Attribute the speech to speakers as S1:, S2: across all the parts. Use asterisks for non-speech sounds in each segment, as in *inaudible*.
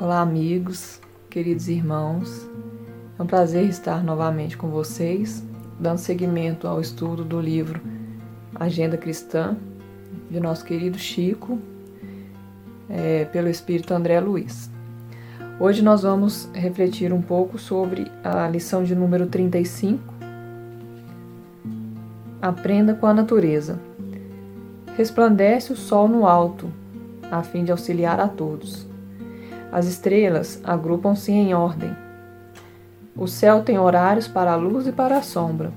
S1: Olá, amigos, queridos irmãos. É um prazer estar novamente com vocês, dando seguimento ao estudo do livro Agenda Cristã, de nosso querido Chico, é, pelo Espírito André Luiz. Hoje nós vamos refletir um pouco sobre a lição de número 35. Aprenda com a natureza. Resplandece o sol no alto, a fim de auxiliar a todos. As estrelas agrupam-se em ordem. O céu tem horários para a luz e para a sombra.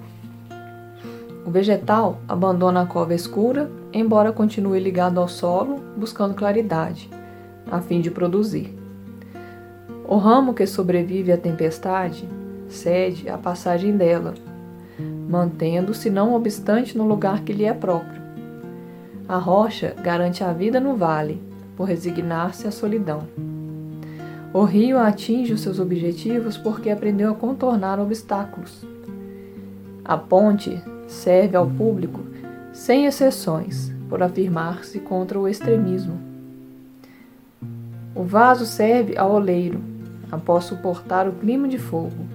S1: O vegetal abandona a cova escura, embora continue ligado ao solo, buscando claridade, a fim de produzir. O ramo que sobrevive à tempestade cede à passagem dela, mantendo-se não obstante no lugar que lhe é próprio. A rocha garante a vida no vale, por resignar-se à solidão. O rio atinge os seus objetivos porque aprendeu a contornar obstáculos. A ponte serve ao público, sem exceções, por afirmar-se contra o extremismo. O vaso serve ao oleiro, após suportar o clima de fogo.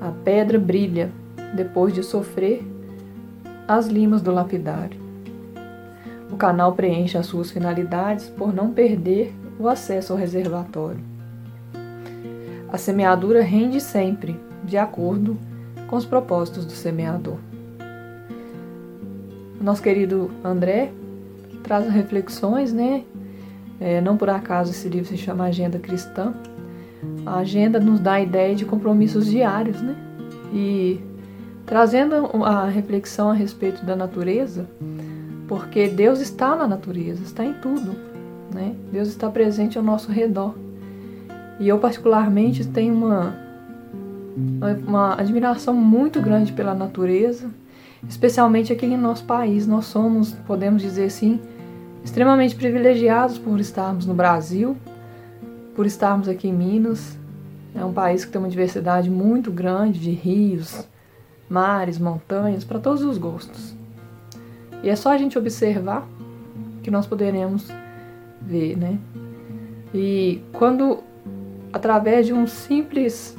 S1: A pedra brilha, depois de sofrer as limas do lapidário. O canal preenche as suas finalidades por não perder o acesso ao reservatório. A semeadura rende sempre, de acordo com os propósitos do semeador. Nosso querido André traz reflexões, né? É, não por acaso esse livro se chama Agenda Cristã. A agenda nos dá a ideia de compromissos diários, né? E trazendo a reflexão a respeito da natureza, porque Deus está na natureza, está em tudo, né? Deus está presente ao nosso redor. E eu, particularmente, tenho uma, uma admiração muito grande pela natureza, especialmente aqui em nosso país. Nós somos, podemos dizer assim, extremamente privilegiados por estarmos no Brasil, por estarmos aqui em Minas. É um país que tem uma diversidade muito grande de rios, mares, montanhas, para todos os gostos. E é só a gente observar que nós poderemos ver, né? E quando através de um simples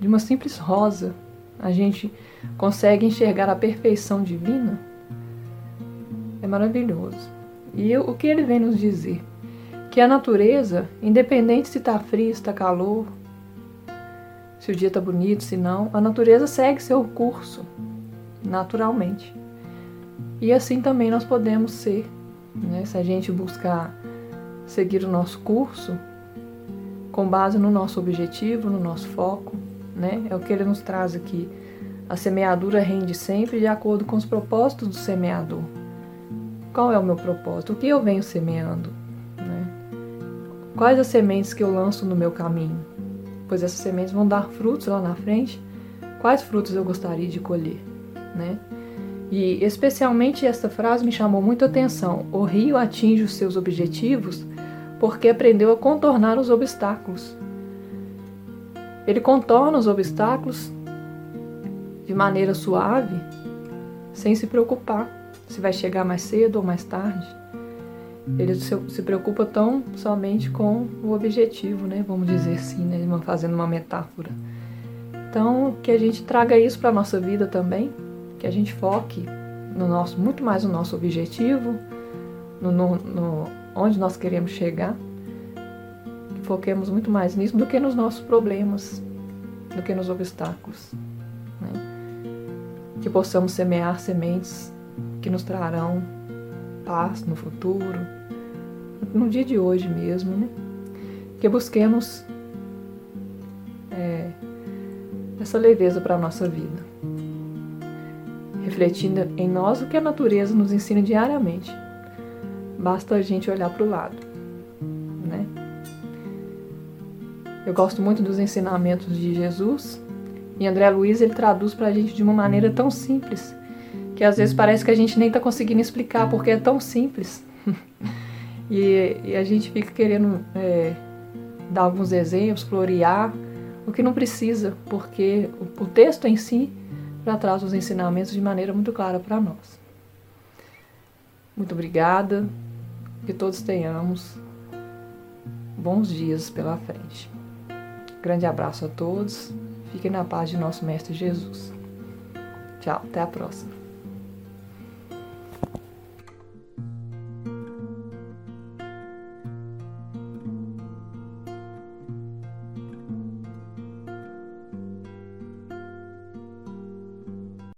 S1: de uma simples rosa, a gente consegue enxergar a perfeição divina. É maravilhoso. E o que ele vem nos dizer? Que a natureza, independente se está frio, se está calor, se o dia está bonito, se não, a natureza segue seu curso naturalmente. E assim também nós podemos ser, né? se a gente buscar seguir o nosso curso, com base no nosso objetivo, no nosso foco, né? É o que ele nos traz aqui. A semeadura rende sempre de acordo com os propósitos do semeador. Qual é o meu propósito? O que eu venho semeando? Quais as sementes que eu lanço no meu caminho? Pois essas sementes vão dar frutos lá na frente. Quais frutos eu gostaria de colher? Né? E especialmente esta frase me chamou muito a atenção. O rio atinge os seus objetivos porque aprendeu a contornar os obstáculos. Ele contorna os obstáculos de maneira suave, sem se preocupar se vai chegar mais cedo ou mais tarde. Ele se preocupa tão somente com o objetivo, né? Vamos dizer assim, né? fazendo uma metáfora. Então, que a gente traga isso para a nossa vida também, que a gente foque no nosso, muito mais no nosso objetivo, no, no, no onde nós queremos chegar, que foquemos muito mais nisso do que nos nossos problemas, do que nos obstáculos. Né? Que possamos semear sementes que nos trarão paz no futuro, no dia de hoje mesmo, né? Que busquemos é, essa leveza para a nossa vida, refletindo em nós o que a natureza nos ensina diariamente Basta a gente olhar para o lado, né? Eu gosto muito dos ensinamentos de Jesus e André Luiz ele traduz para a gente de uma maneira tão simples que às vezes parece que a gente nem está conseguindo explicar porque é tão simples. *laughs* e, e, a gente fica querendo é, dar alguns exemplos, florear o que não precisa, porque o, o texto em si já traz os ensinamentos de maneira muito clara para nós. Muito obrigada, que todos tenhamos bons dias pela frente. Grande abraço a todos, fiquem na paz de nosso Mestre Jesus. Tchau, até a próxima.